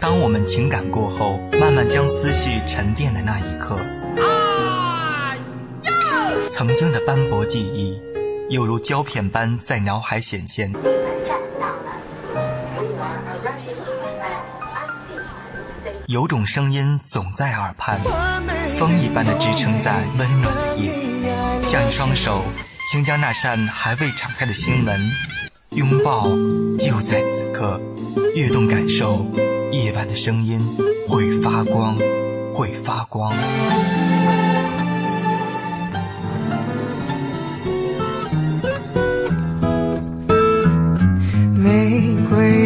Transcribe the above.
当我们情感过后，慢慢将思绪沉淀的那一刻，曾经的斑驳记忆，犹如胶片般在脑海显现。有种声音总在耳畔，风一般的支撑在温暖的夜，像一双手，请将那扇还未敞开的心门拥抱就在此刻跃动感受夜晚的声音会发光会发光。玫瑰